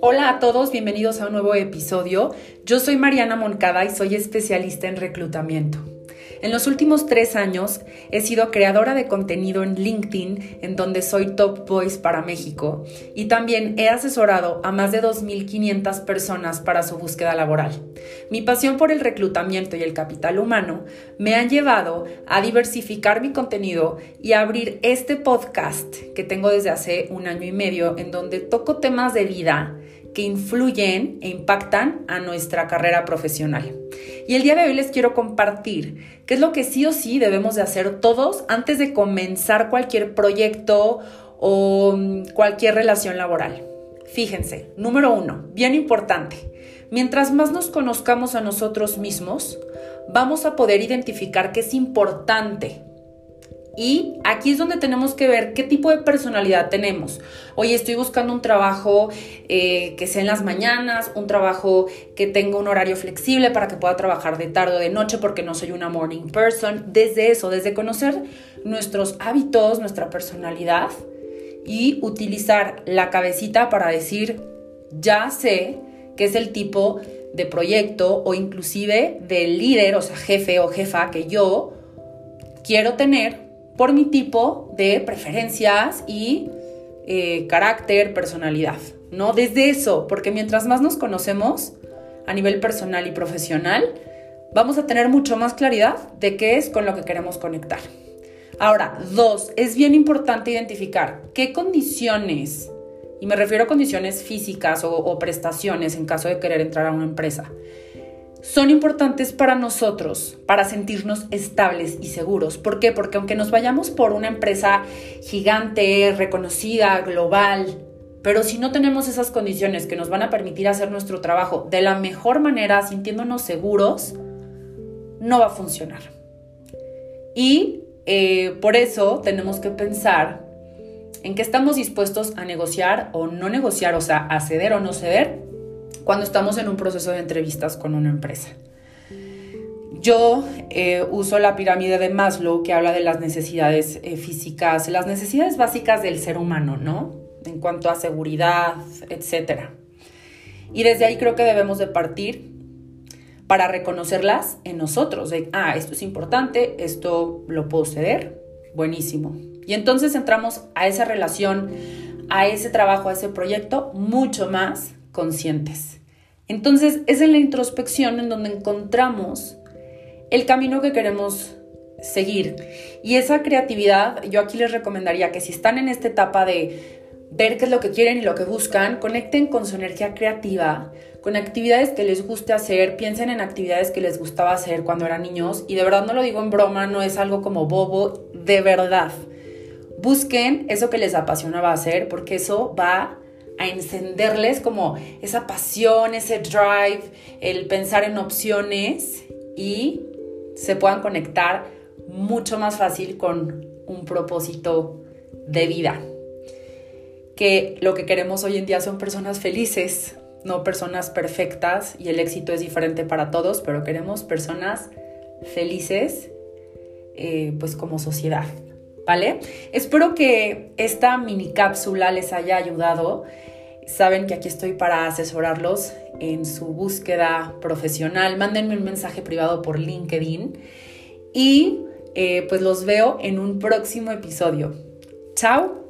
Hola a todos, bienvenidos a un nuevo episodio. Yo soy Mariana Moncada y soy especialista en reclutamiento. En los últimos tres años he sido creadora de contenido en LinkedIn, en donde soy Top Voice para México, y también he asesorado a más de 2.500 personas para su búsqueda laboral. Mi pasión por el reclutamiento y el capital humano me han llevado a diversificar mi contenido y a abrir este podcast que tengo desde hace un año y medio, en donde toco temas de vida que influyen e impactan a nuestra carrera profesional. Y el día de hoy les quiero compartir qué es lo que sí o sí debemos de hacer todos antes de comenzar cualquier proyecto o mm, cualquier relación laboral. Fíjense, número uno, bien importante, mientras más nos conozcamos a nosotros mismos, vamos a poder identificar qué es importante y aquí es donde tenemos que ver qué tipo de personalidad tenemos. Oye, estoy buscando un trabajo eh, que sea en las mañanas, un trabajo que tenga un horario flexible para que pueda trabajar de tarde o de noche porque no soy una morning person. Desde eso, desde conocer nuestros hábitos, nuestra personalidad y utilizar la cabecita para decir, ya sé qué es el tipo de proyecto o inclusive de líder, o sea, jefe o jefa que yo quiero tener por mi tipo de preferencias y eh, carácter, personalidad, ¿no? Desde eso, porque mientras más nos conocemos a nivel personal y profesional, vamos a tener mucho más claridad de qué es con lo que queremos conectar. Ahora, dos, es bien importante identificar qué condiciones, y me refiero a condiciones físicas o prestaciones en caso de querer entrar a una empresa, son importantes para nosotros, para sentirnos estables y seguros. ¿Por qué? Porque aunque nos vayamos por una empresa gigante, reconocida, global, pero si no tenemos esas condiciones que nos van a permitir hacer nuestro trabajo de la mejor manera, sintiéndonos seguros, no va a funcionar. Y eh, por eso tenemos que pensar en qué estamos dispuestos a negociar o no negociar, o sea, a ceder o no ceder cuando estamos en un proceso de entrevistas con una empresa. Yo eh, uso la pirámide de Maslow que habla de las necesidades eh, físicas, las necesidades básicas del ser humano, ¿no? En cuanto a seguridad, etc. Y desde ahí creo que debemos de partir para reconocerlas en nosotros, ah, esto es importante, esto lo puedo ceder, buenísimo. Y entonces entramos a esa relación, a ese trabajo, a ese proyecto mucho más conscientes. Entonces es en la introspección en donde encontramos el camino que queremos seguir. Y esa creatividad, yo aquí les recomendaría que si están en esta etapa de ver qué es lo que quieren y lo que buscan, conecten con su energía creativa, con actividades que les guste hacer, piensen en actividades que les gustaba hacer cuando eran niños y de verdad no lo digo en broma, no es algo como bobo, de verdad. Busquen eso que les apasionaba hacer porque eso va a encenderles como esa pasión, ese drive, el pensar en opciones y se puedan conectar mucho más fácil con un propósito de vida. Que lo que queremos hoy en día son personas felices, no personas perfectas y el éxito es diferente para todos, pero queremos personas felices eh, pues como sociedad. ¿Vale? Espero que esta mini cápsula les haya ayudado. Saben que aquí estoy para asesorarlos en su búsqueda profesional. Mándenme un mensaje privado por LinkedIn y eh, pues los veo en un próximo episodio. Chao.